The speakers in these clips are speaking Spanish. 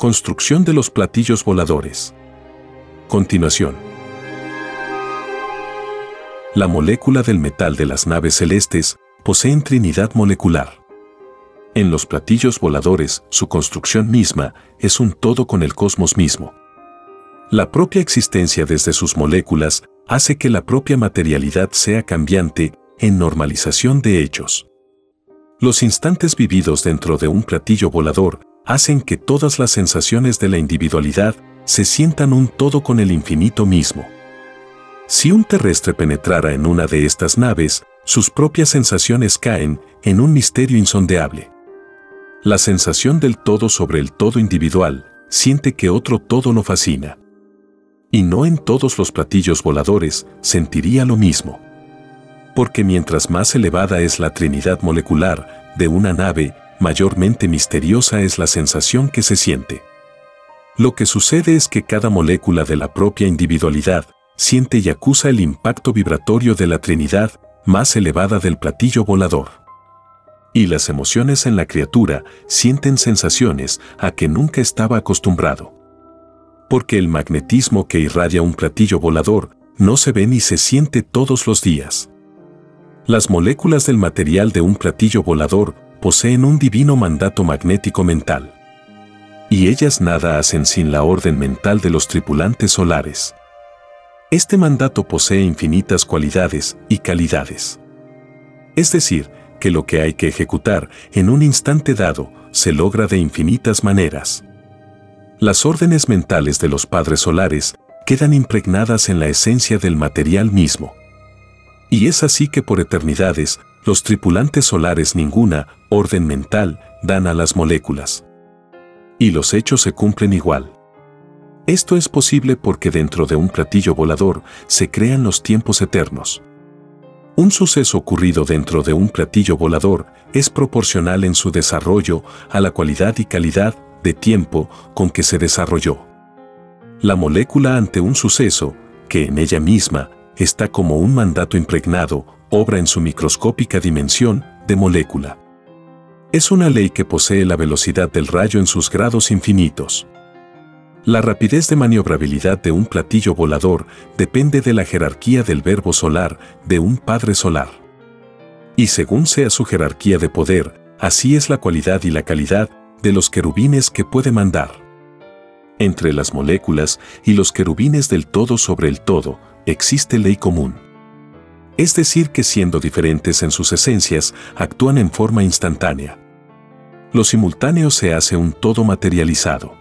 Construcción de los platillos voladores. Continuación. La molécula del metal de las naves celestes poseen trinidad molecular. En los platillos voladores, su construcción misma es un todo con el cosmos mismo. La propia existencia desde sus moléculas hace que la propia materialidad sea cambiante en normalización de hechos. Los instantes vividos dentro de un platillo volador hacen que todas las sensaciones de la individualidad se sientan un todo con el infinito mismo. Si un terrestre penetrara en una de estas naves, sus propias sensaciones caen en un misterio insondeable. La sensación del todo sobre el todo individual siente que otro todo lo fascina. Y no en todos los platillos voladores sentiría lo mismo. Porque mientras más elevada es la trinidad molecular de una nave, mayormente misteriosa es la sensación que se siente. Lo que sucede es que cada molécula de la propia individualidad siente y acusa el impacto vibratorio de la Trinidad más elevada del platillo volador. Y las emociones en la criatura sienten sensaciones a que nunca estaba acostumbrado. Porque el magnetismo que irradia un platillo volador no se ve ni se siente todos los días. Las moléculas del material de un platillo volador poseen un divino mandato magnético mental. Y ellas nada hacen sin la orden mental de los tripulantes solares. Este mandato posee infinitas cualidades y calidades. Es decir, que lo que hay que ejecutar en un instante dado se logra de infinitas maneras. Las órdenes mentales de los padres solares quedan impregnadas en la esencia del material mismo. Y es así que por eternidades los tripulantes solares ninguna orden mental dan a las moléculas. Y los hechos se cumplen igual. Esto es posible porque dentro de un platillo volador se crean los tiempos eternos. Un suceso ocurrido dentro de un platillo volador es proporcional en su desarrollo a la cualidad y calidad de tiempo con que se desarrolló. La molécula ante un suceso, que en ella misma está como un mandato impregnado, obra en su microscópica dimensión de molécula. Es una ley que posee la velocidad del rayo en sus grados infinitos. La rapidez de maniobrabilidad de un platillo volador depende de la jerarquía del verbo solar de un padre solar. Y según sea su jerarquía de poder, así es la cualidad y la calidad de los querubines que puede mandar. Entre las moléculas y los querubines del todo sobre el todo, existe ley común es decir, que siendo diferentes en sus esencias, actúan en forma instantánea. Lo simultáneo se hace un todo materializado.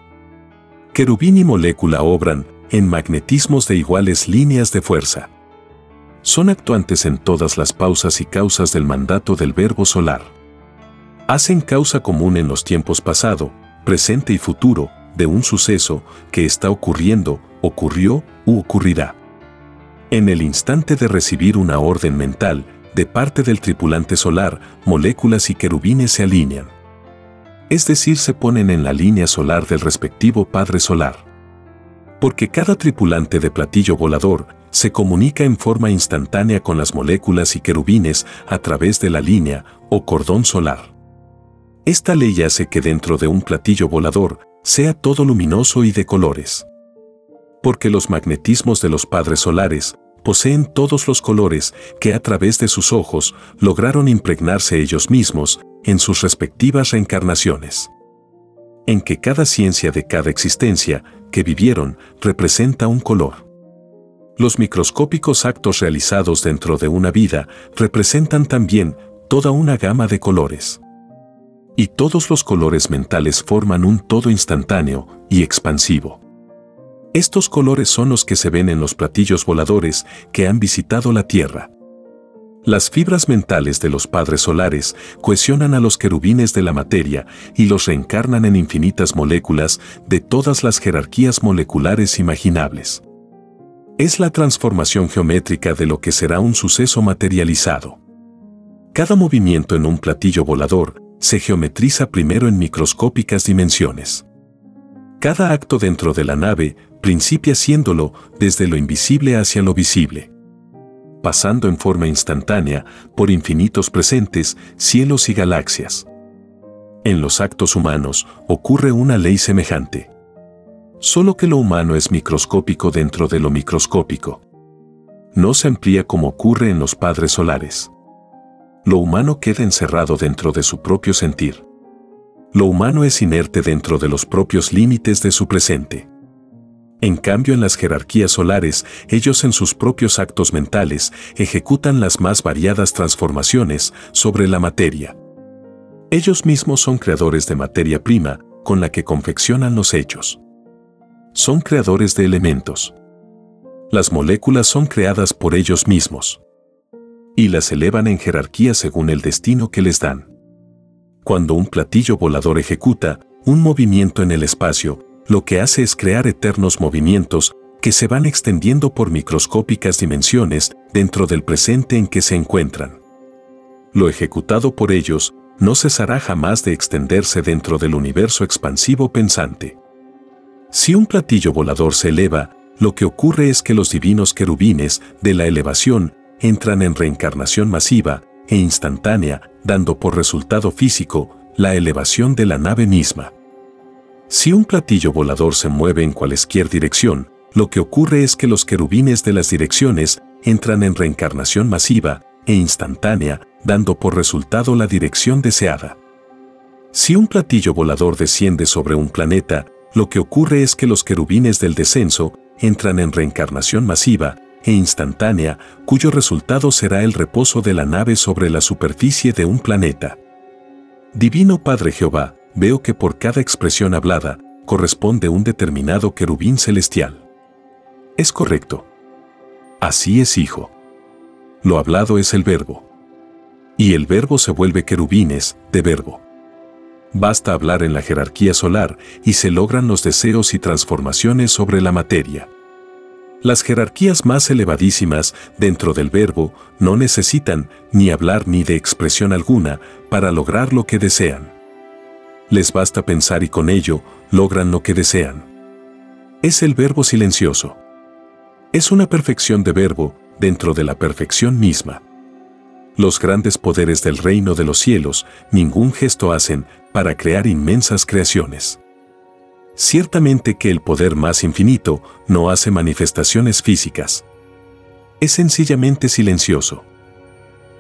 Querubín y molécula obran en magnetismos de iguales líneas de fuerza. Son actuantes en todas las pausas y causas del mandato del verbo solar. Hacen causa común en los tiempos pasado, presente y futuro de un suceso que está ocurriendo, ocurrió u ocurrirá. En el instante de recibir una orden mental, de parte del tripulante solar, moléculas y querubines se alinean. Es decir, se ponen en la línea solar del respectivo Padre Solar. Porque cada tripulante de platillo volador se comunica en forma instantánea con las moléculas y querubines a través de la línea o cordón solar. Esta ley hace que dentro de un platillo volador sea todo luminoso y de colores porque los magnetismos de los padres solares poseen todos los colores que a través de sus ojos lograron impregnarse ellos mismos en sus respectivas reencarnaciones. En que cada ciencia de cada existencia que vivieron, representa un color. Los microscópicos actos realizados dentro de una vida representan también toda una gama de colores. Y todos los colores mentales forman un todo instantáneo y expansivo. Estos colores son los que se ven en los platillos voladores que han visitado la Tierra. Las fibras mentales de los padres solares cohesionan a los querubines de la materia y los reencarnan en infinitas moléculas de todas las jerarquías moleculares imaginables. Es la transformación geométrica de lo que será un suceso materializado. Cada movimiento en un platillo volador se geometriza primero en microscópicas dimensiones. Cada acto dentro de la nave principia siéndolo desde lo invisible hacia lo visible, pasando en forma instantánea por infinitos presentes, cielos y galaxias. En los actos humanos ocurre una ley semejante. Solo que lo humano es microscópico dentro de lo microscópico. No se amplía como ocurre en los padres solares. Lo humano queda encerrado dentro de su propio sentir. Lo humano es inerte dentro de los propios límites de su presente. En cambio, en las jerarquías solares, ellos en sus propios actos mentales ejecutan las más variadas transformaciones sobre la materia. Ellos mismos son creadores de materia prima con la que confeccionan los hechos. Son creadores de elementos. Las moléculas son creadas por ellos mismos. Y las elevan en jerarquía según el destino que les dan. Cuando un platillo volador ejecuta un movimiento en el espacio, lo que hace es crear eternos movimientos que se van extendiendo por microscópicas dimensiones dentro del presente en que se encuentran. Lo ejecutado por ellos no cesará jamás de extenderse dentro del universo expansivo pensante. Si un platillo volador se eleva, lo que ocurre es que los divinos querubines de la elevación entran en reencarnación masiva e instantánea, dando por resultado físico la elevación de la nave misma. Si un platillo volador se mueve en cualquier dirección, lo que ocurre es que los querubines de las direcciones entran en reencarnación masiva e instantánea, dando por resultado la dirección deseada. Si un platillo volador desciende sobre un planeta, lo que ocurre es que los querubines del descenso entran en reencarnación masiva e instantánea, cuyo resultado será el reposo de la nave sobre la superficie de un planeta. Divino Padre Jehová, veo que por cada expresión hablada corresponde un determinado querubín celestial. Es correcto. Así es, hijo. Lo hablado es el verbo. Y el verbo se vuelve querubines de verbo. Basta hablar en la jerarquía solar y se logran los deseos y transformaciones sobre la materia. Las jerarquías más elevadísimas dentro del verbo no necesitan ni hablar ni de expresión alguna para lograr lo que desean. Les basta pensar y con ello logran lo que desean. Es el verbo silencioso. Es una perfección de verbo dentro de la perfección misma. Los grandes poderes del reino de los cielos ningún gesto hacen para crear inmensas creaciones. Ciertamente que el poder más infinito no hace manifestaciones físicas. Es sencillamente silencioso.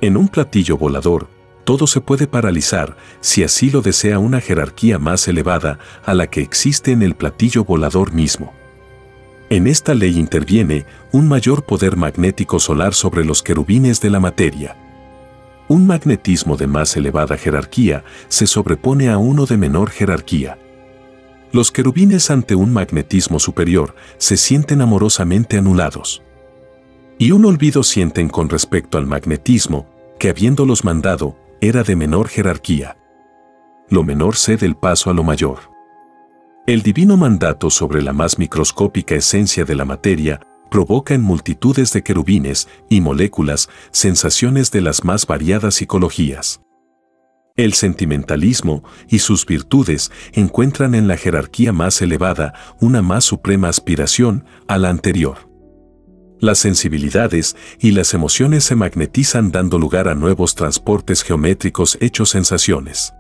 En un platillo volador, todo se puede paralizar si así lo desea una jerarquía más elevada a la que existe en el platillo volador mismo. En esta ley interviene un mayor poder magnético solar sobre los querubines de la materia. Un magnetismo de más elevada jerarquía se sobrepone a uno de menor jerarquía. Los querubines ante un magnetismo superior se sienten amorosamente anulados. Y un olvido sienten con respecto al magnetismo, que habiéndolos mandado, era de menor jerarquía. Lo menor cede el paso a lo mayor. El divino mandato sobre la más microscópica esencia de la materia provoca en multitudes de querubines y moléculas sensaciones de las más variadas psicologías. El sentimentalismo y sus virtudes encuentran en la jerarquía más elevada una más suprema aspiración a la anterior. Las sensibilidades y las emociones se magnetizan dando lugar a nuevos transportes geométricos hechos sensaciones.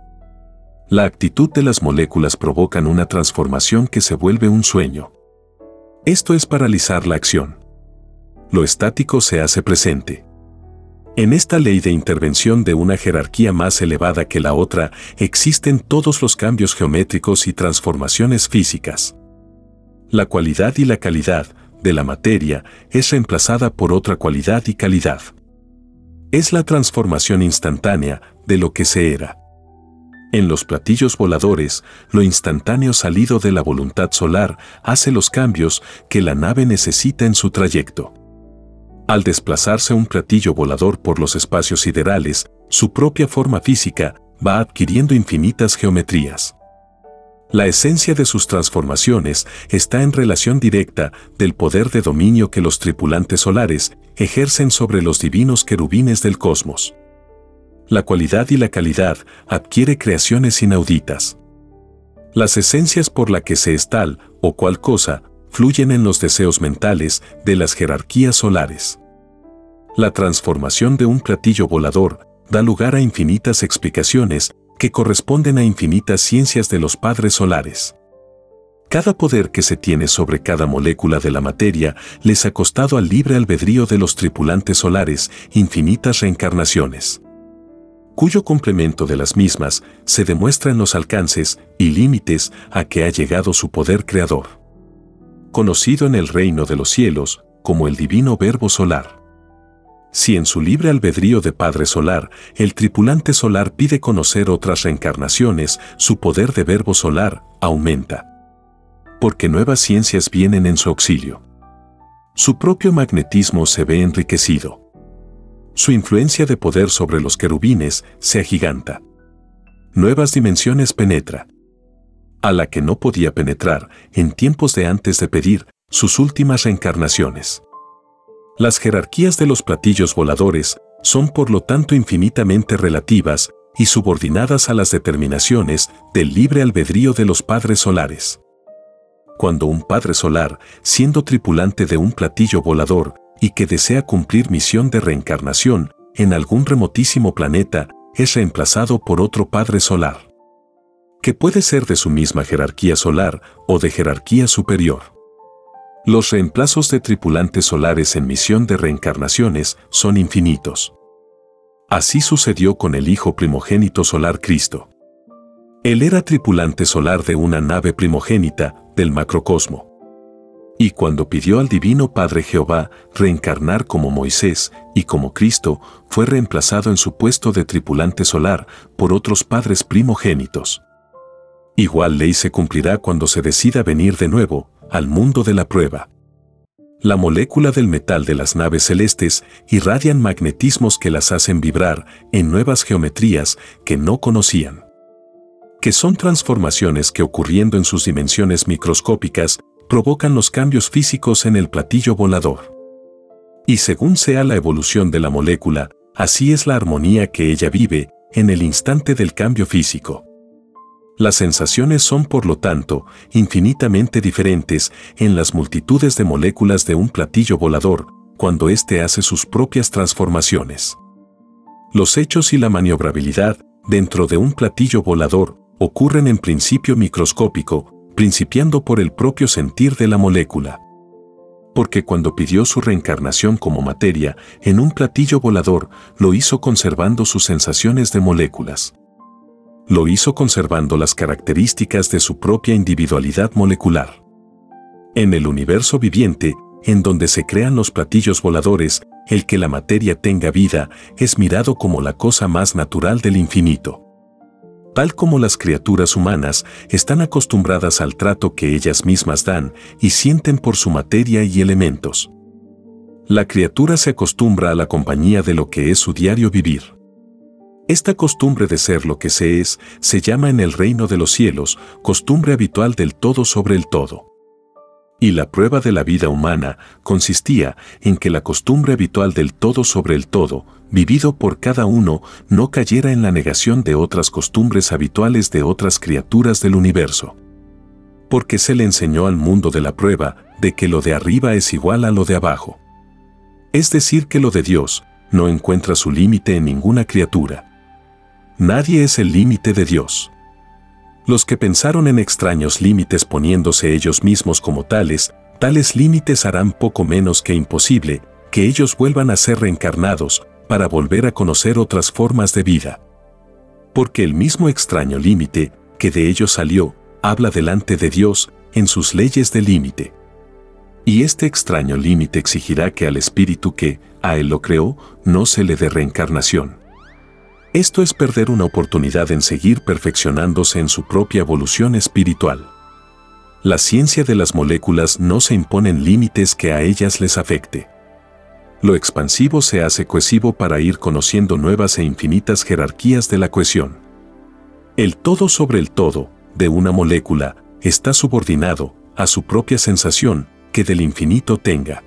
La actitud de las moléculas provocan una transformación que se vuelve un sueño. Esto es paralizar la acción. Lo estático se hace presente. En esta ley de intervención de una jerarquía más elevada que la otra, existen todos los cambios geométricos y transformaciones físicas. La cualidad y la calidad de la materia es reemplazada por otra cualidad y calidad. Es la transformación instantánea de lo que se era. En los platillos voladores, lo instantáneo salido de la voluntad solar hace los cambios que la nave necesita en su trayecto. Al desplazarse un platillo volador por los espacios siderales, su propia forma física va adquiriendo infinitas geometrías. La esencia de sus transformaciones está en relación directa del poder de dominio que los tripulantes solares ejercen sobre los divinos querubines del cosmos. La cualidad y la calidad adquiere creaciones inauditas. Las esencias por la que se es tal o cual cosa fluyen en los deseos mentales de las jerarquías solares. La transformación de un platillo volador da lugar a infinitas explicaciones que corresponden a infinitas ciencias de los padres solares. Cada poder que se tiene sobre cada molécula de la materia les ha costado al libre albedrío de los tripulantes solares infinitas reencarnaciones, cuyo complemento de las mismas se demuestra en los alcances y límites a que ha llegado su poder creador. Conocido en el reino de los cielos como el divino Verbo Solar. Si en su libre albedrío de Padre Solar, el tripulante solar pide conocer otras reencarnaciones, su poder de verbo solar aumenta. Porque nuevas ciencias vienen en su auxilio. Su propio magnetismo se ve enriquecido. Su influencia de poder sobre los querubines se agiganta. Nuevas dimensiones penetra. A la que no podía penetrar en tiempos de antes de pedir sus últimas reencarnaciones. Las jerarquías de los platillos voladores son por lo tanto infinitamente relativas y subordinadas a las determinaciones del libre albedrío de los padres solares. Cuando un padre solar, siendo tripulante de un platillo volador y que desea cumplir misión de reencarnación en algún remotísimo planeta, es reemplazado por otro padre solar, que puede ser de su misma jerarquía solar o de jerarquía superior. Los reemplazos de tripulantes solares en misión de reencarnaciones son infinitos. Así sucedió con el Hijo primogénito solar Cristo. Él era tripulante solar de una nave primogénita del macrocosmo. Y cuando pidió al Divino Padre Jehová reencarnar como Moisés y como Cristo, fue reemplazado en su puesto de tripulante solar por otros padres primogénitos. Igual ley se cumplirá cuando se decida venir de nuevo, al mundo de la prueba. La molécula del metal de las naves celestes irradian magnetismos que las hacen vibrar en nuevas geometrías que no conocían. Que son transformaciones que ocurriendo en sus dimensiones microscópicas provocan los cambios físicos en el platillo volador. Y según sea la evolución de la molécula, así es la armonía que ella vive en el instante del cambio físico. Las sensaciones son, por lo tanto, infinitamente diferentes en las multitudes de moléculas de un platillo volador, cuando éste hace sus propias transformaciones. Los hechos y la maniobrabilidad dentro de un platillo volador ocurren en principio microscópico, principiando por el propio sentir de la molécula. Porque cuando pidió su reencarnación como materia en un platillo volador, lo hizo conservando sus sensaciones de moléculas lo hizo conservando las características de su propia individualidad molecular. En el universo viviente, en donde se crean los platillos voladores, el que la materia tenga vida es mirado como la cosa más natural del infinito. Tal como las criaturas humanas están acostumbradas al trato que ellas mismas dan y sienten por su materia y elementos. La criatura se acostumbra a la compañía de lo que es su diario vivir. Esta costumbre de ser lo que se es se llama en el reino de los cielos costumbre habitual del todo sobre el todo. Y la prueba de la vida humana consistía en que la costumbre habitual del todo sobre el todo, vivido por cada uno, no cayera en la negación de otras costumbres habituales de otras criaturas del universo. Porque se le enseñó al mundo de la prueba de que lo de arriba es igual a lo de abajo. Es decir, que lo de Dios no encuentra su límite en ninguna criatura Nadie es el límite de Dios. Los que pensaron en extraños límites poniéndose ellos mismos como tales, tales límites harán poco menos que imposible que ellos vuelvan a ser reencarnados para volver a conocer otras formas de vida. Porque el mismo extraño límite que de ellos salió, habla delante de Dios en sus leyes de límite. Y este extraño límite exigirá que al espíritu que, a él lo creó, no se le dé reencarnación. Esto es perder una oportunidad en seguir perfeccionándose en su propia evolución espiritual. La ciencia de las moléculas no se imponen límites que a ellas les afecte. Lo expansivo se hace cohesivo para ir conociendo nuevas e infinitas jerarquías de la cohesión. El todo sobre el todo, de una molécula, está subordinado a su propia sensación que del infinito tenga.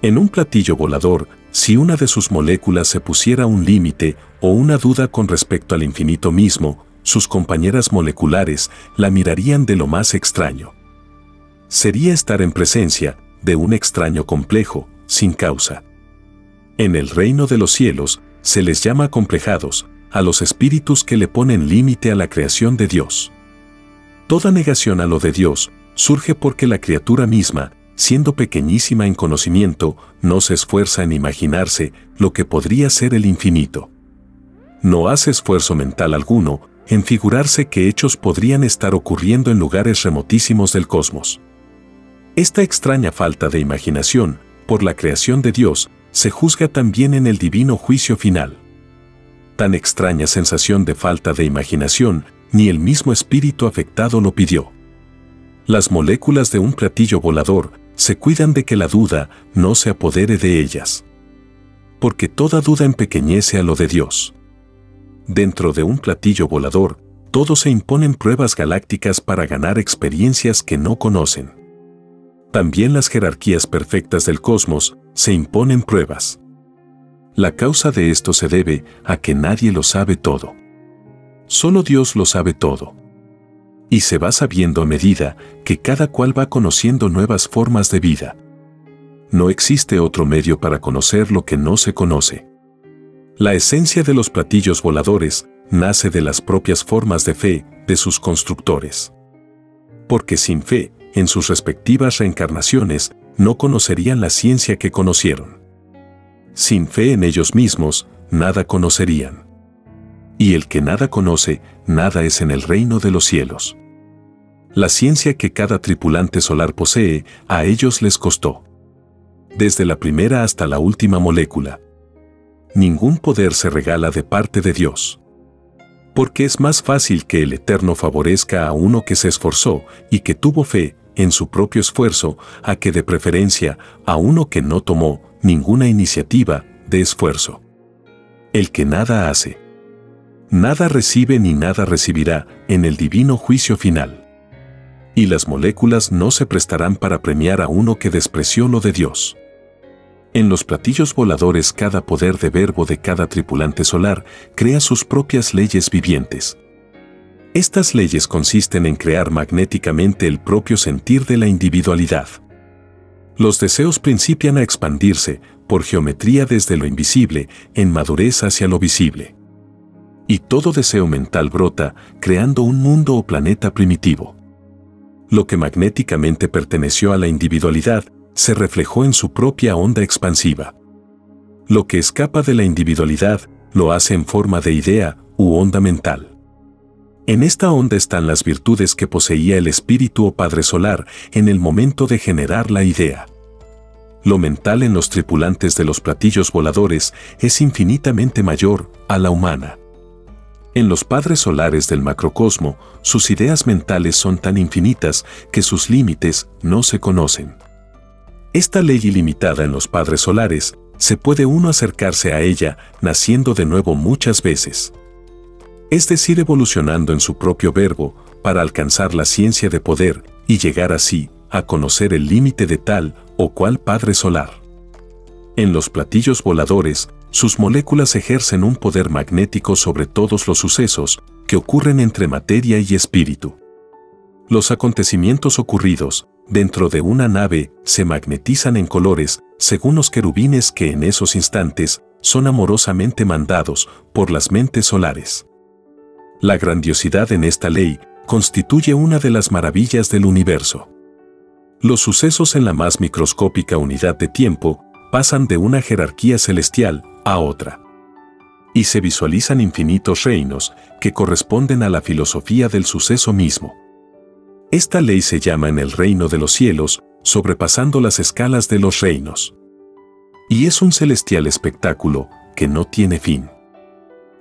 En un platillo volador, si una de sus moléculas se pusiera un límite o una duda con respecto al infinito mismo, sus compañeras moleculares la mirarían de lo más extraño. Sería estar en presencia de un extraño complejo, sin causa. En el reino de los cielos, se les llama complejados a los espíritus que le ponen límite a la creación de Dios. Toda negación a lo de Dios surge porque la criatura misma, siendo pequeñísima en conocimiento, no se esfuerza en imaginarse lo que podría ser el infinito. No hace esfuerzo mental alguno en figurarse que hechos podrían estar ocurriendo en lugares remotísimos del cosmos. Esta extraña falta de imaginación, por la creación de Dios, se juzga también en el divino juicio final. Tan extraña sensación de falta de imaginación, ni el mismo espíritu afectado lo pidió. Las moléculas de un platillo volador se cuidan de que la duda no se apodere de ellas. Porque toda duda empequeñece a lo de Dios. Dentro de un platillo volador, todos se imponen pruebas galácticas para ganar experiencias que no conocen. También las jerarquías perfectas del cosmos se imponen pruebas. La causa de esto se debe a que nadie lo sabe todo. Solo Dios lo sabe todo. Y se va sabiendo a medida que cada cual va conociendo nuevas formas de vida. No existe otro medio para conocer lo que no se conoce. La esencia de los platillos voladores nace de las propias formas de fe de sus constructores. Porque sin fe, en sus respectivas reencarnaciones, no conocerían la ciencia que conocieron. Sin fe en ellos mismos, nada conocerían. Y el que nada conoce, nada es en el reino de los cielos. La ciencia que cada tripulante solar posee, a ellos les costó. Desde la primera hasta la última molécula, ningún poder se regala de parte de Dios. Porque es más fácil que el Eterno favorezca a uno que se esforzó y que tuvo fe en su propio esfuerzo, a que de preferencia a uno que no tomó ninguna iniciativa de esfuerzo. El que nada hace, nada recibe ni nada recibirá en el divino juicio final. Y las moléculas no se prestarán para premiar a uno que despreció lo de Dios. En los platillos voladores cada poder de verbo de cada tripulante solar crea sus propias leyes vivientes. Estas leyes consisten en crear magnéticamente el propio sentir de la individualidad. Los deseos principian a expandirse, por geometría desde lo invisible, en madurez hacia lo visible. Y todo deseo mental brota, creando un mundo o planeta primitivo. Lo que magnéticamente perteneció a la individualidad, se reflejó en su propia onda expansiva. Lo que escapa de la individualidad lo hace en forma de idea u onda mental. En esta onda están las virtudes que poseía el espíritu o Padre Solar en el momento de generar la idea. Lo mental en los tripulantes de los platillos voladores es infinitamente mayor a la humana. En los padres solares del macrocosmo, sus ideas mentales son tan infinitas que sus límites no se conocen. Esta ley ilimitada en los padres solares, se puede uno acercarse a ella naciendo de nuevo muchas veces. Es decir, evolucionando en su propio verbo para alcanzar la ciencia de poder y llegar así a conocer el límite de tal o cual padre solar. En los platillos voladores, sus moléculas ejercen un poder magnético sobre todos los sucesos que ocurren entre materia y espíritu. Los acontecimientos ocurridos, dentro de una nave se magnetizan en colores según los querubines que en esos instantes son amorosamente mandados por las mentes solares. La grandiosidad en esta ley constituye una de las maravillas del universo. Los sucesos en la más microscópica unidad de tiempo pasan de una jerarquía celestial a otra. Y se visualizan infinitos reinos que corresponden a la filosofía del suceso mismo. Esta ley se llama en el reino de los cielos, sobrepasando las escalas de los reinos. Y es un celestial espectáculo que no tiene fin.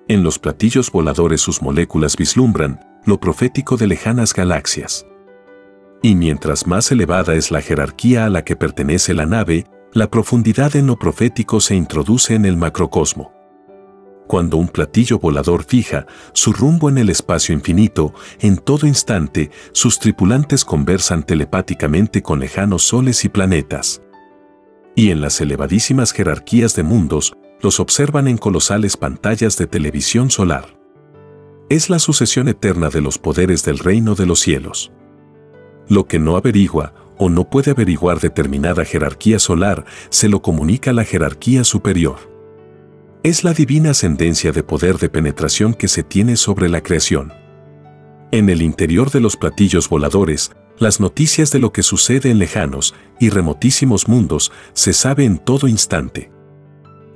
En los platillos voladores sus moléculas vislumbran lo profético de lejanas galaxias. Y mientras más elevada es la jerarquía a la que pertenece la nave, la profundidad en lo profético se introduce en el macrocosmo. Cuando un platillo volador fija su rumbo en el espacio infinito, en todo instante sus tripulantes conversan telepáticamente con lejanos soles y planetas. Y en las elevadísimas jerarquías de mundos, los observan en colosales pantallas de televisión solar. Es la sucesión eterna de los poderes del reino de los cielos. Lo que no averigua o no puede averiguar determinada jerarquía solar se lo comunica a la jerarquía superior. Es la divina ascendencia de poder de penetración que se tiene sobre la creación. En el interior de los platillos voladores, las noticias de lo que sucede en lejanos y remotísimos mundos se sabe en todo instante.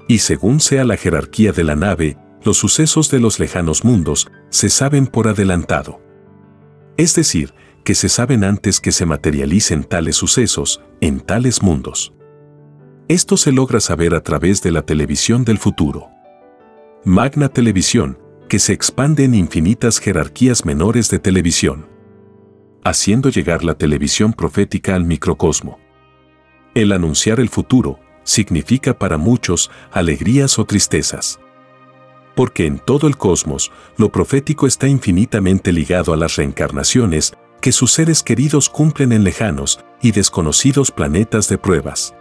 Y según sea la jerarquía de la nave, los sucesos de los lejanos mundos se saben por adelantado. Es decir, que se saben antes que se materialicen tales sucesos en tales mundos. Esto se logra saber a través de la televisión del futuro. Magna Televisión, que se expande en infinitas jerarquías menores de televisión, haciendo llegar la televisión profética al microcosmo. El anunciar el futuro significa para muchos alegrías o tristezas. Porque en todo el cosmos, lo profético está infinitamente ligado a las reencarnaciones que sus seres queridos cumplen en lejanos y desconocidos planetas de pruebas.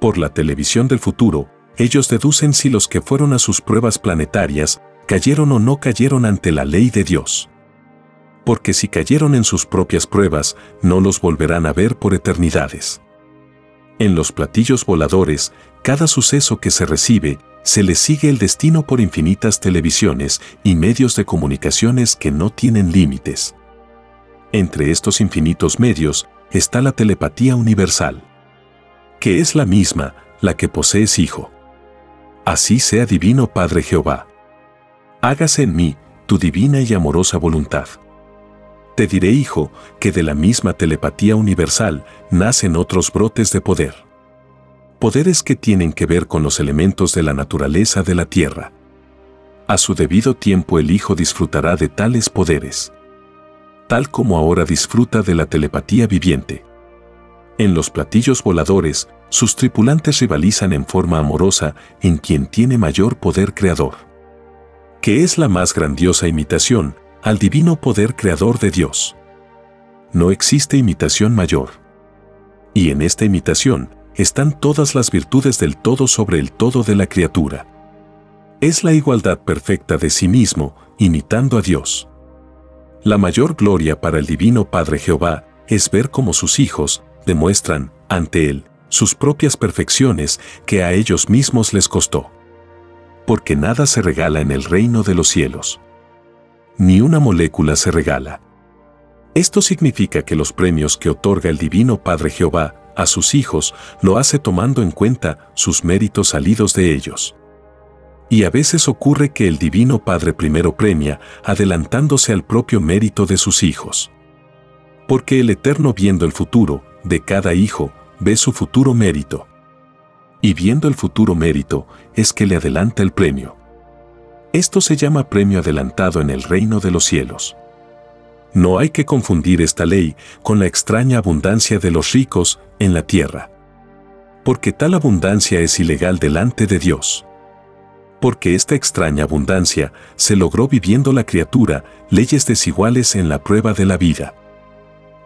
Por la televisión del futuro, ellos deducen si los que fueron a sus pruebas planetarias cayeron o no cayeron ante la ley de Dios. Porque si cayeron en sus propias pruebas, no los volverán a ver por eternidades. En los platillos voladores, cada suceso que se recibe, se le sigue el destino por infinitas televisiones y medios de comunicaciones que no tienen límites. Entre estos infinitos medios está la telepatía universal, que es la misma, la que posees Hijo. Así sea divino Padre Jehová. Hágase en mí tu divina y amorosa voluntad. Te diré, hijo, que de la misma telepatía universal nacen otros brotes de poder. Poderes que tienen que ver con los elementos de la naturaleza de la tierra. A su debido tiempo el Hijo disfrutará de tales poderes. Tal como ahora disfruta de la telepatía viviente. En los platillos voladores, sus tripulantes rivalizan en forma amorosa en quien tiene mayor poder creador. Que es la más grandiosa imitación al divino poder creador de Dios. No existe imitación mayor. Y en esta imitación están todas las virtudes del todo sobre el todo de la criatura. Es la igualdad perfecta de sí mismo, imitando a Dios. La mayor gloria para el Divino Padre Jehová es ver cómo sus hijos demuestran, ante Él, sus propias perfecciones que a ellos mismos les costó. Porque nada se regala en el reino de los cielos ni una molécula se regala. Esto significa que los premios que otorga el Divino Padre Jehová a sus hijos lo hace tomando en cuenta sus méritos salidos de ellos. Y a veces ocurre que el Divino Padre primero premia, adelantándose al propio mérito de sus hijos. Porque el Eterno viendo el futuro de cada hijo, ve su futuro mérito. Y viendo el futuro mérito, es que le adelanta el premio. Esto se llama premio adelantado en el reino de los cielos. No hay que confundir esta ley con la extraña abundancia de los ricos en la tierra. Porque tal abundancia es ilegal delante de Dios. Porque esta extraña abundancia se logró viviendo la criatura leyes desiguales en la prueba de la vida.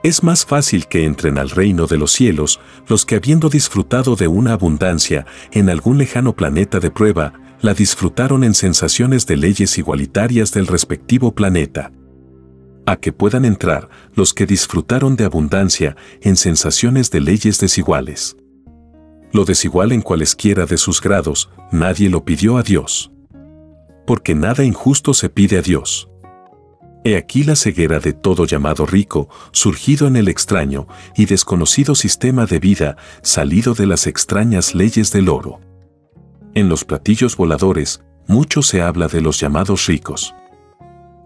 Es más fácil que entren al reino de los cielos los que habiendo disfrutado de una abundancia en algún lejano planeta de prueba, la disfrutaron en sensaciones de leyes igualitarias del respectivo planeta. A que puedan entrar los que disfrutaron de abundancia en sensaciones de leyes desiguales. Lo desigual en cualesquiera de sus grados, nadie lo pidió a Dios. Porque nada injusto se pide a Dios. He aquí la ceguera de todo llamado rico, surgido en el extraño y desconocido sistema de vida, salido de las extrañas leyes del oro. En los platillos voladores, mucho se habla de los llamados ricos.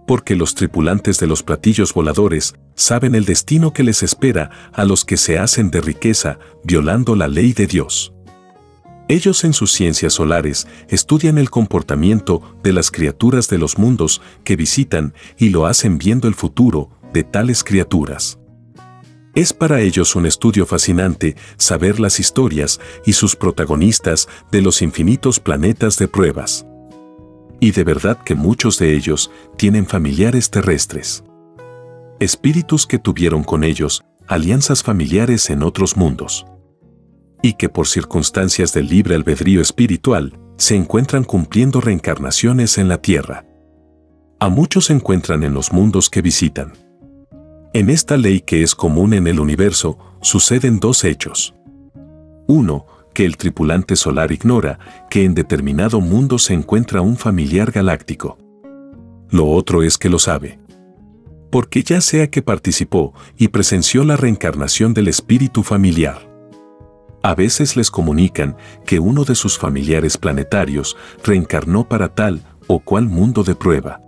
Porque los tripulantes de los platillos voladores saben el destino que les espera a los que se hacen de riqueza, violando la ley de Dios. Ellos en sus ciencias solares estudian el comportamiento de las criaturas de los mundos que visitan y lo hacen viendo el futuro de tales criaturas. Es para ellos un estudio fascinante saber las historias y sus protagonistas de los infinitos planetas de pruebas. Y de verdad que muchos de ellos tienen familiares terrestres. Espíritus que tuvieron con ellos alianzas familiares en otros mundos y que por circunstancias del libre albedrío espiritual se encuentran cumpliendo reencarnaciones en la Tierra. A muchos se encuentran en los mundos que visitan. En esta ley que es común en el universo, suceden dos hechos. Uno, que el tripulante solar ignora que en determinado mundo se encuentra un familiar galáctico. Lo otro es que lo sabe. Porque ya sea que participó y presenció la reencarnación del espíritu familiar a veces les comunican que uno de sus familiares planetarios reencarnó para tal o cual mundo de prueba.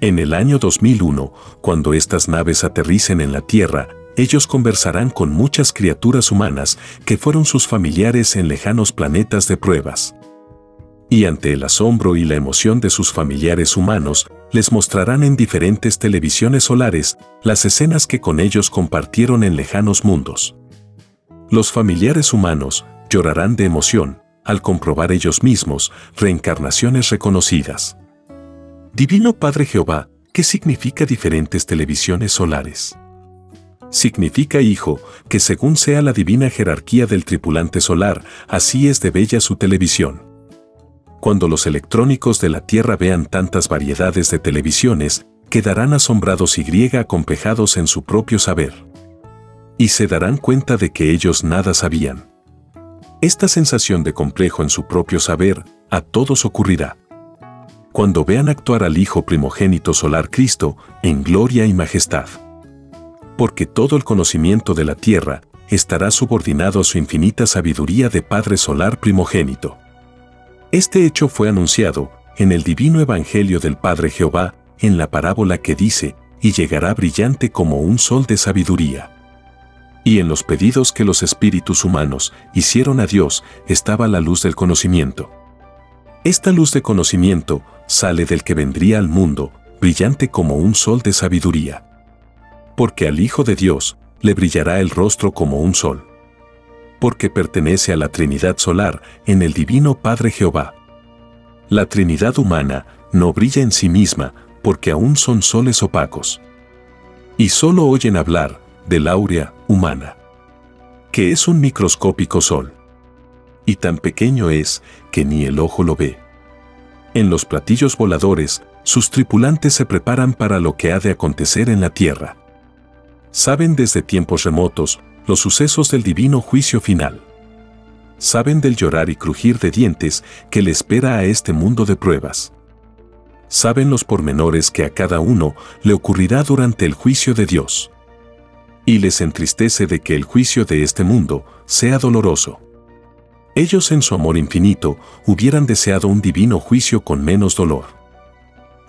En el año 2001, cuando estas naves aterricen en la Tierra, ellos conversarán con muchas criaturas humanas que fueron sus familiares en lejanos planetas de pruebas. Y ante el asombro y la emoción de sus familiares humanos, les mostrarán en diferentes televisiones solares las escenas que con ellos compartieron en lejanos mundos. Los familiares humanos llorarán de emoción al comprobar ellos mismos reencarnaciones reconocidas. Divino Padre Jehová, ¿qué significa diferentes televisiones solares? Significa, hijo, que según sea la divina jerarquía del tripulante solar, así es de bella su televisión. Cuando los electrónicos de la Tierra vean tantas variedades de televisiones, quedarán asombrados y griega acompejados en su propio saber y se darán cuenta de que ellos nada sabían. Esta sensación de complejo en su propio saber a todos ocurrirá. Cuando vean actuar al Hijo primogénito solar Cristo en gloria y majestad. Porque todo el conocimiento de la tierra estará subordinado a su infinita sabiduría de Padre solar primogénito. Este hecho fue anunciado en el divino Evangelio del Padre Jehová en la parábola que dice, y llegará brillante como un sol de sabiduría. Y en los pedidos que los espíritus humanos hicieron a Dios estaba la luz del conocimiento. Esta luz de conocimiento sale del que vendría al mundo, brillante como un sol de sabiduría. Porque al Hijo de Dios le brillará el rostro como un sol. Porque pertenece a la Trinidad solar en el Divino Padre Jehová. La Trinidad humana no brilla en sí misma porque aún son soles opacos. Y solo oyen hablar, del áurea humana, que es un microscópico sol. Y tan pequeño es que ni el ojo lo ve. En los platillos voladores, sus tripulantes se preparan para lo que ha de acontecer en la Tierra. Saben desde tiempos remotos los sucesos del divino juicio final. Saben del llorar y crujir de dientes que le espera a este mundo de pruebas. Saben los pormenores que a cada uno le ocurrirá durante el juicio de Dios y les entristece de que el juicio de este mundo sea doloroso. Ellos en su amor infinito hubieran deseado un divino juicio con menos dolor.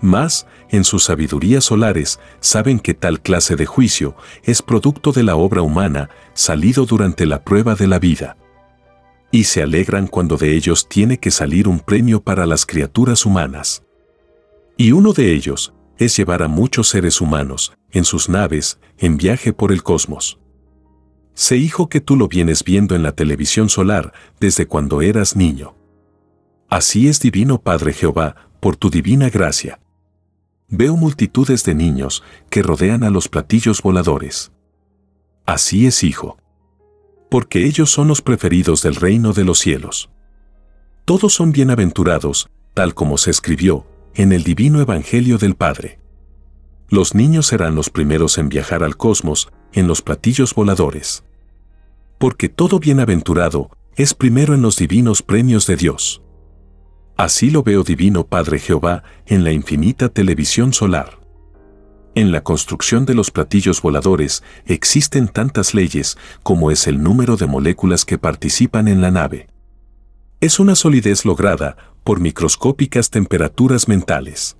Mas, en sus sabidurías solares, saben que tal clase de juicio es producto de la obra humana salido durante la prueba de la vida. Y se alegran cuando de ellos tiene que salir un premio para las criaturas humanas. Y uno de ellos, es llevar a muchos seres humanos, en sus naves, en viaje por el cosmos. Sé hijo que tú lo vienes viendo en la televisión solar desde cuando eras niño. Así es divino Padre Jehová, por tu divina gracia. Veo multitudes de niños que rodean a los platillos voladores. Así es hijo. Porque ellos son los preferidos del reino de los cielos. Todos son bienaventurados, tal como se escribió, en el divino Evangelio del Padre. Los niños serán los primeros en viajar al cosmos en los platillos voladores. Porque todo bienaventurado es primero en los divinos premios de Dios. Así lo veo Divino Padre Jehová en la infinita televisión solar. En la construcción de los platillos voladores existen tantas leyes como es el número de moléculas que participan en la nave. Es una solidez lograda por microscópicas temperaturas mentales.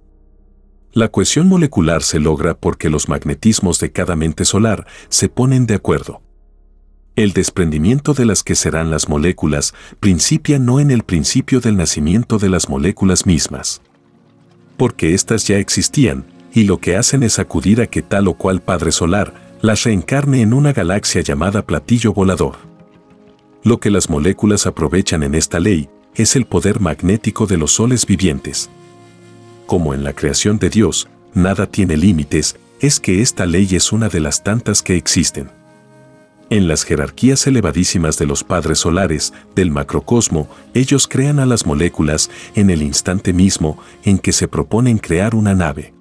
La cohesión molecular se logra porque los magnetismos de cada mente solar se ponen de acuerdo. El desprendimiento de las que serán las moléculas principia no en el principio del nacimiento de las moléculas mismas. Porque éstas ya existían, y lo que hacen es acudir a que tal o cual Padre Solar las reencarne en una galaxia llamada platillo volador. Lo que las moléculas aprovechan en esta ley es el poder magnético de los soles vivientes. Como en la creación de Dios, nada tiene límites, es que esta ley es una de las tantas que existen. En las jerarquías elevadísimas de los padres solares, del macrocosmo, ellos crean a las moléculas en el instante mismo en que se proponen crear una nave.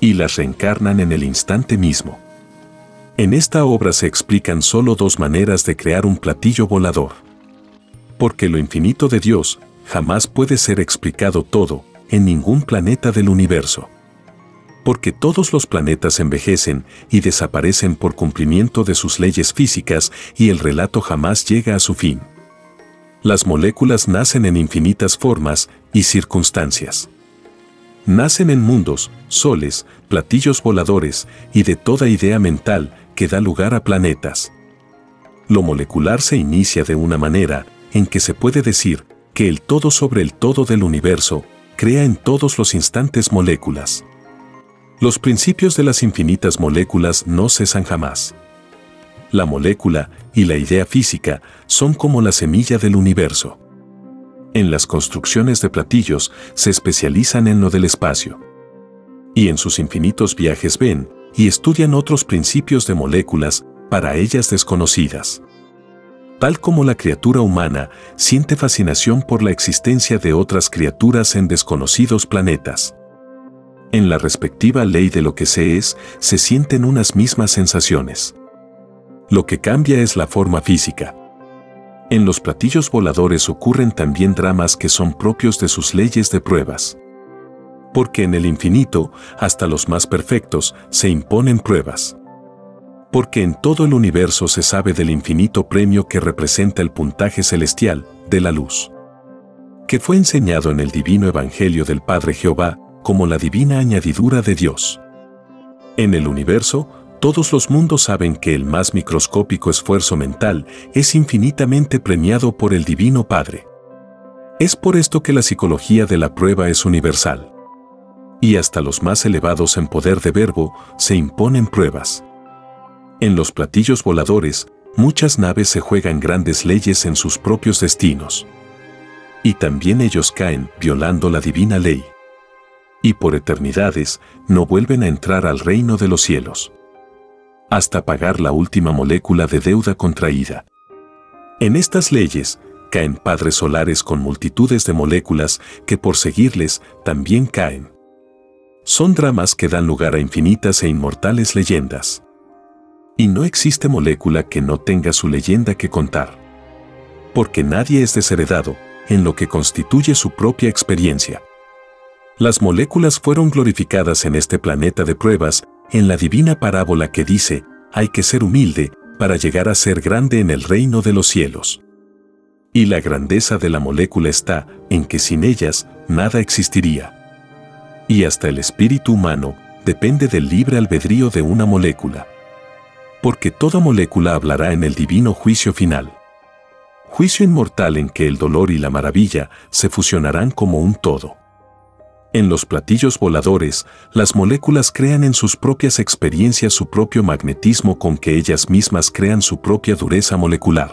Y las reencarnan en el instante mismo. En esta obra se explican solo dos maneras de crear un platillo volador. Porque lo infinito de Dios jamás puede ser explicado todo en ningún planeta del universo porque todos los planetas envejecen y desaparecen por cumplimiento de sus leyes físicas y el relato jamás llega a su fin. Las moléculas nacen en infinitas formas y circunstancias. Nacen en mundos, soles, platillos voladores y de toda idea mental que da lugar a planetas. Lo molecular se inicia de una manera en que se puede decir que el todo sobre el todo del universo crea en todos los instantes moléculas. Los principios de las infinitas moléculas no cesan jamás. La molécula y la idea física son como la semilla del universo. En las construcciones de platillos se especializan en lo del espacio. Y en sus infinitos viajes ven y estudian otros principios de moléculas para ellas desconocidas. Tal como la criatura humana siente fascinación por la existencia de otras criaturas en desconocidos planetas. En la respectiva ley de lo que se es, se sienten unas mismas sensaciones. Lo que cambia es la forma física. En los platillos voladores ocurren también dramas que son propios de sus leyes de pruebas. Porque en el infinito, hasta los más perfectos, se imponen pruebas. Porque en todo el universo se sabe del infinito premio que representa el puntaje celestial de la luz. Que fue enseñado en el divino Evangelio del Padre Jehová, como la divina añadidura de Dios. En el universo, todos los mundos saben que el más microscópico esfuerzo mental es infinitamente premiado por el Divino Padre. Es por esto que la psicología de la prueba es universal. Y hasta los más elevados en poder de verbo se imponen pruebas. En los platillos voladores, muchas naves se juegan grandes leyes en sus propios destinos. Y también ellos caen violando la divina ley y por eternidades no vuelven a entrar al reino de los cielos. Hasta pagar la última molécula de deuda contraída. En estas leyes, caen padres solares con multitudes de moléculas que por seguirles también caen. Son dramas que dan lugar a infinitas e inmortales leyendas. Y no existe molécula que no tenga su leyenda que contar. Porque nadie es desheredado en lo que constituye su propia experiencia. Las moléculas fueron glorificadas en este planeta de pruebas, en la divina parábola que dice, hay que ser humilde para llegar a ser grande en el reino de los cielos. Y la grandeza de la molécula está en que sin ellas nada existiría. Y hasta el espíritu humano depende del libre albedrío de una molécula. Porque toda molécula hablará en el divino juicio final. Juicio inmortal en que el dolor y la maravilla se fusionarán como un todo. En los platillos voladores, las moléculas crean en sus propias experiencias su propio magnetismo con que ellas mismas crean su propia dureza molecular.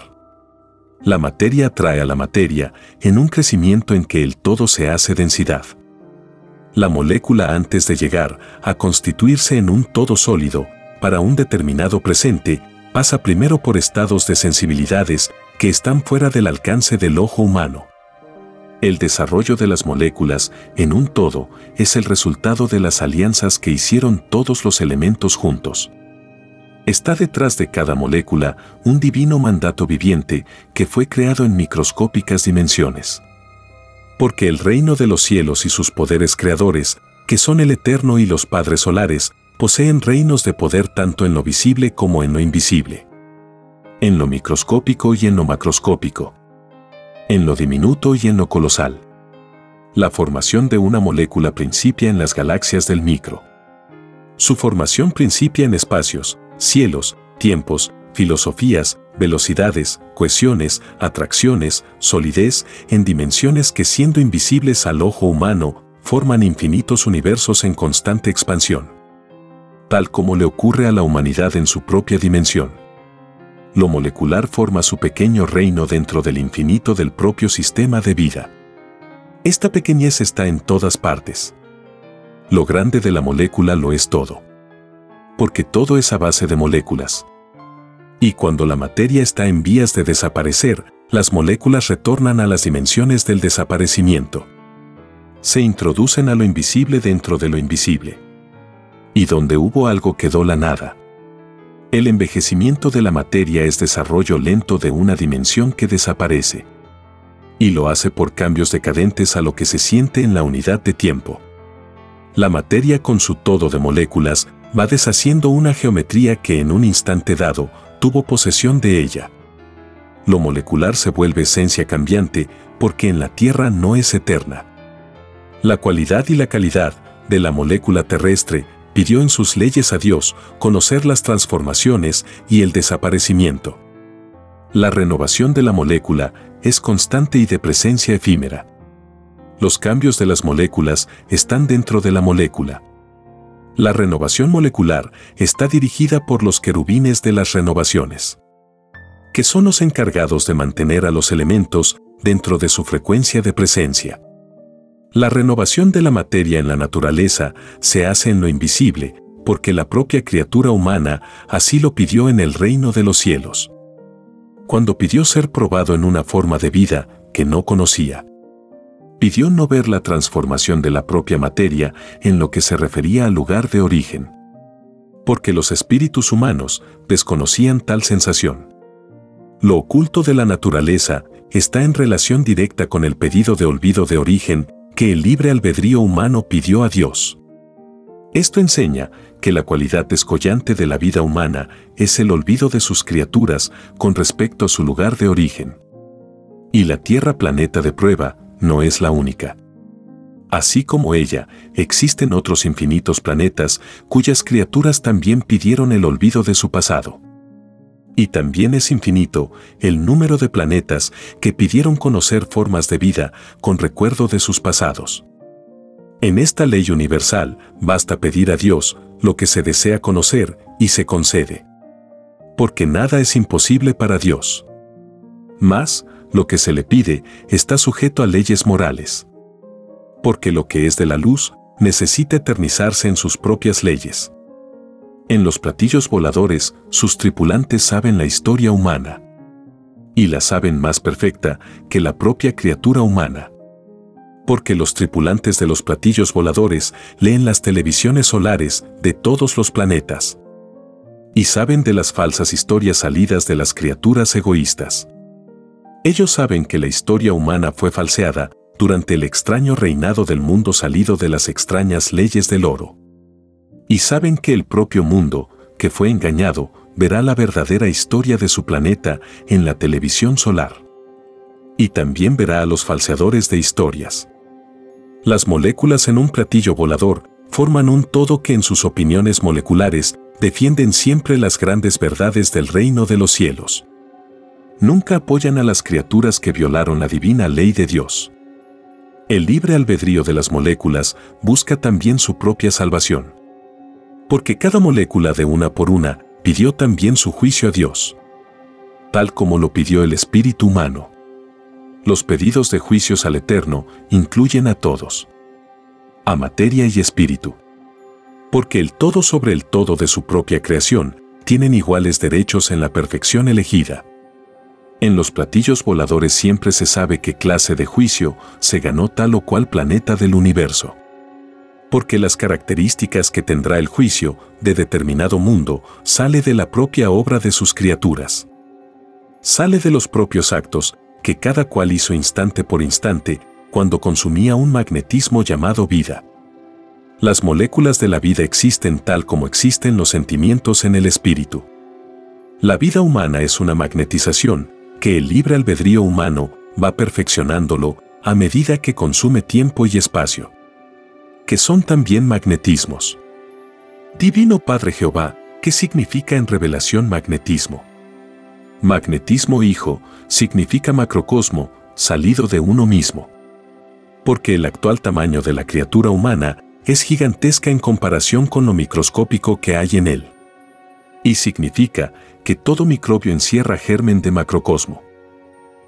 La materia atrae a la materia en un crecimiento en que el todo se hace densidad. La molécula antes de llegar a constituirse en un todo sólido, para un determinado presente, pasa primero por estados de sensibilidades que están fuera del alcance del ojo humano. El desarrollo de las moléculas en un todo es el resultado de las alianzas que hicieron todos los elementos juntos. Está detrás de cada molécula un divino mandato viviente que fue creado en microscópicas dimensiones. Porque el reino de los cielos y sus poderes creadores, que son el eterno y los padres solares, poseen reinos de poder tanto en lo visible como en lo invisible. En lo microscópico y en lo macroscópico en lo diminuto y en lo colosal. La formación de una molécula principia en las galaxias del micro. Su formación principia en espacios, cielos, tiempos, filosofías, velocidades, cohesiones, atracciones, solidez, en dimensiones que siendo invisibles al ojo humano, forman infinitos universos en constante expansión. Tal como le ocurre a la humanidad en su propia dimensión. Lo molecular forma su pequeño reino dentro del infinito del propio sistema de vida. Esta pequeñez está en todas partes. Lo grande de la molécula lo es todo. Porque todo es a base de moléculas. Y cuando la materia está en vías de desaparecer, las moléculas retornan a las dimensiones del desaparecimiento. Se introducen a lo invisible dentro de lo invisible. Y donde hubo algo quedó la nada. El envejecimiento de la materia es desarrollo lento de una dimensión que desaparece. Y lo hace por cambios decadentes a lo que se siente en la unidad de tiempo. La materia con su todo de moléculas va deshaciendo una geometría que en un instante dado tuvo posesión de ella. Lo molecular se vuelve esencia cambiante porque en la Tierra no es eterna. La cualidad y la calidad de la molécula terrestre pidió en sus leyes a Dios conocer las transformaciones y el desaparecimiento. La renovación de la molécula es constante y de presencia efímera. Los cambios de las moléculas están dentro de la molécula. La renovación molecular está dirigida por los querubines de las renovaciones, que son los encargados de mantener a los elementos dentro de su frecuencia de presencia. La renovación de la materia en la naturaleza se hace en lo invisible, porque la propia criatura humana así lo pidió en el reino de los cielos. Cuando pidió ser probado en una forma de vida que no conocía pidió no ver la transformación de la propia materia en lo que se refería al lugar de origen. Porque los espíritus humanos desconocían tal sensación. Lo oculto de la naturaleza está en relación directa con el pedido de olvido de origen que el libre albedrío humano pidió a Dios. Esto enseña que la cualidad descollante de la vida humana es el olvido de sus criaturas con respecto a su lugar de origen. Y la Tierra planeta de prueba no es la única. Así como ella, existen otros infinitos planetas cuyas criaturas también pidieron el olvido de su pasado. Y también es infinito el número de planetas que pidieron conocer formas de vida con recuerdo de sus pasados. En esta ley universal basta pedir a Dios lo que se desea conocer y se concede. Porque nada es imposible para Dios. Más, lo que se le pide está sujeto a leyes morales. Porque lo que es de la luz necesita eternizarse en sus propias leyes. En los platillos voladores, sus tripulantes saben la historia humana. Y la saben más perfecta que la propia criatura humana. Porque los tripulantes de los platillos voladores leen las televisiones solares de todos los planetas. Y saben de las falsas historias salidas de las criaturas egoístas. Ellos saben que la historia humana fue falseada durante el extraño reinado del mundo salido de las extrañas leyes del oro. Y saben que el propio mundo, que fue engañado, verá la verdadera historia de su planeta en la televisión solar. Y también verá a los falseadores de historias. Las moléculas en un platillo volador forman un todo que en sus opiniones moleculares defienden siempre las grandes verdades del reino de los cielos nunca apoyan a las criaturas que violaron la divina ley de Dios. El libre albedrío de las moléculas busca también su propia salvación. Porque cada molécula de una por una pidió también su juicio a Dios. Tal como lo pidió el espíritu humano. Los pedidos de juicios al Eterno incluyen a todos. A materia y espíritu. Porque el todo sobre el todo de su propia creación tienen iguales derechos en la perfección elegida. En los platillos voladores siempre se sabe qué clase de juicio se ganó tal o cual planeta del universo. Porque las características que tendrá el juicio de determinado mundo sale de la propia obra de sus criaturas. Sale de los propios actos que cada cual hizo instante por instante cuando consumía un magnetismo llamado vida. Las moléculas de la vida existen tal como existen los sentimientos en el espíritu. La vida humana es una magnetización que el libre albedrío humano va perfeccionándolo a medida que consume tiempo y espacio, que son también magnetismos. Divino Padre Jehová, ¿qué significa en revelación magnetismo? Magnetismo hijo significa macrocosmo, salido de uno mismo. Porque el actual tamaño de la criatura humana es gigantesca en comparación con lo microscópico que hay en él. Y significa que todo microbio encierra germen de macrocosmo.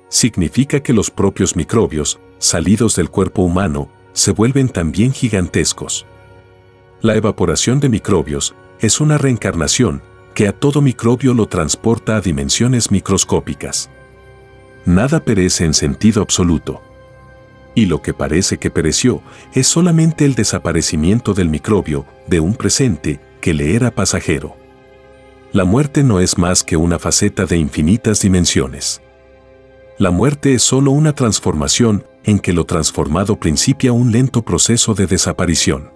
Significa que los propios microbios, salidos del cuerpo humano, se vuelven también gigantescos. La evaporación de microbios es una reencarnación que a todo microbio lo transporta a dimensiones microscópicas. Nada perece en sentido absoluto. Y lo que parece que pereció es solamente el desaparecimiento del microbio de un presente que le era pasajero. La muerte no es más que una faceta de infinitas dimensiones. La muerte es solo una transformación en que lo transformado principia un lento proceso de desaparición.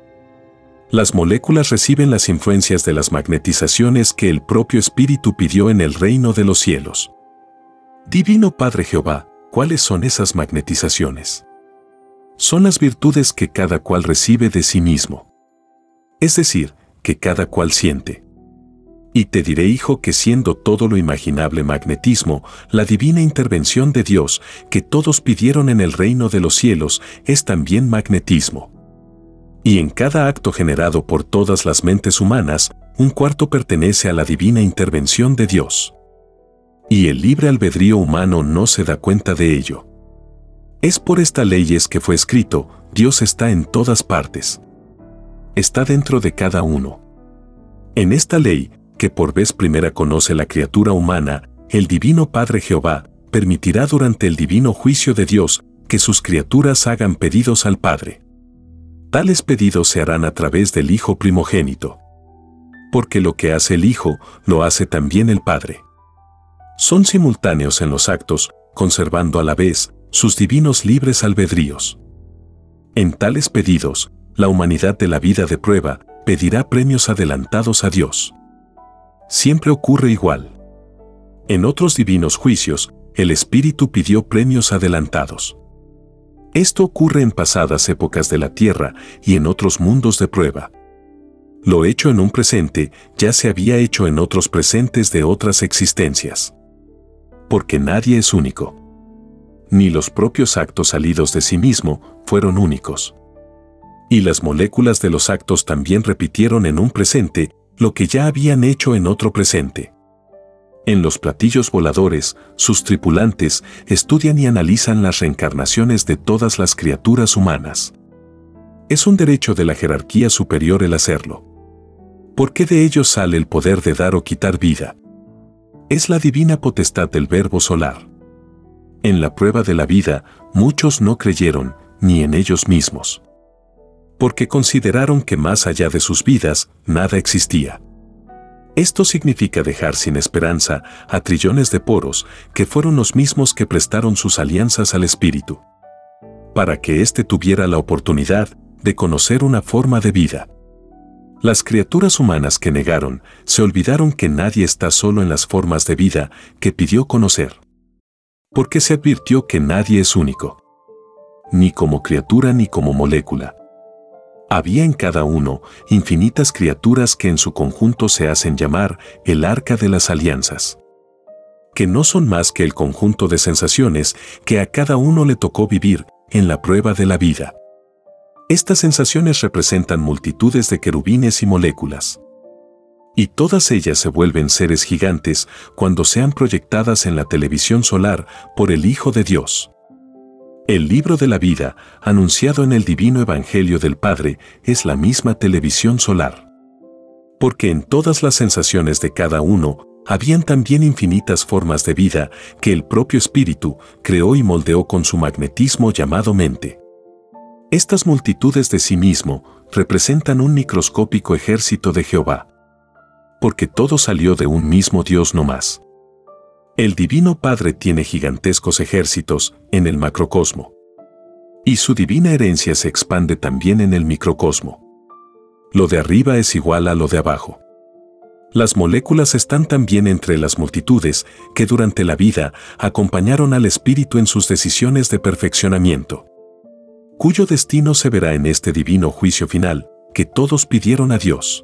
Las moléculas reciben las influencias de las magnetizaciones que el propio Espíritu pidió en el reino de los cielos. Divino Padre Jehová, ¿cuáles son esas magnetizaciones? Son las virtudes que cada cual recibe de sí mismo. Es decir, que cada cual siente. Y te diré, hijo, que siendo todo lo imaginable magnetismo, la divina intervención de Dios que todos pidieron en el reino de los cielos es también magnetismo. Y en cada acto generado por todas las mentes humanas, un cuarto pertenece a la divina intervención de Dios. Y el libre albedrío humano no se da cuenta de ello. Es por esta leyes que fue escrito, Dios está en todas partes. Está dentro de cada uno. En esta ley, que por vez primera conoce la criatura humana, el Divino Padre Jehová, permitirá durante el divino juicio de Dios que sus criaturas hagan pedidos al Padre. Tales pedidos se harán a través del Hijo primogénito. Porque lo que hace el Hijo, lo hace también el Padre. Son simultáneos en los actos, conservando a la vez sus divinos libres albedríos. En tales pedidos, la humanidad de la vida de prueba pedirá premios adelantados a Dios siempre ocurre igual. En otros divinos juicios, el Espíritu pidió premios adelantados. Esto ocurre en pasadas épocas de la Tierra y en otros mundos de prueba. Lo hecho en un presente ya se había hecho en otros presentes de otras existencias. Porque nadie es único. Ni los propios actos salidos de sí mismo fueron únicos. Y las moléculas de los actos también repitieron en un presente lo que ya habían hecho en otro presente. En los platillos voladores, sus tripulantes estudian y analizan las reencarnaciones de todas las criaturas humanas. Es un derecho de la jerarquía superior el hacerlo. ¿Por qué de ellos sale el poder de dar o quitar vida? Es la divina potestad del verbo solar. En la prueba de la vida, muchos no creyeron, ni en ellos mismos porque consideraron que más allá de sus vidas, nada existía. Esto significa dejar sin esperanza a trillones de poros que fueron los mismos que prestaron sus alianzas al espíritu. Para que éste tuviera la oportunidad de conocer una forma de vida. Las criaturas humanas que negaron se olvidaron que nadie está solo en las formas de vida que pidió conocer. Porque se advirtió que nadie es único. Ni como criatura ni como molécula. Había en cada uno infinitas criaturas que en su conjunto se hacen llamar el arca de las alianzas. Que no son más que el conjunto de sensaciones que a cada uno le tocó vivir en la prueba de la vida. Estas sensaciones representan multitudes de querubines y moléculas. Y todas ellas se vuelven seres gigantes cuando sean proyectadas en la televisión solar por el Hijo de Dios. El libro de la vida, anunciado en el divino Evangelio del Padre, es la misma televisión solar. Porque en todas las sensaciones de cada uno, habían también infinitas formas de vida que el propio Espíritu creó y moldeó con su magnetismo llamado mente. Estas multitudes de sí mismo representan un microscópico ejército de Jehová. Porque todo salió de un mismo Dios no más. El Divino Padre tiene gigantescos ejércitos en el macrocosmo. Y su divina herencia se expande también en el microcosmo. Lo de arriba es igual a lo de abajo. Las moléculas están también entre las multitudes que durante la vida acompañaron al espíritu en sus decisiones de perfeccionamiento. cuyo destino se verá en este divino juicio final, que todos pidieron a Dios.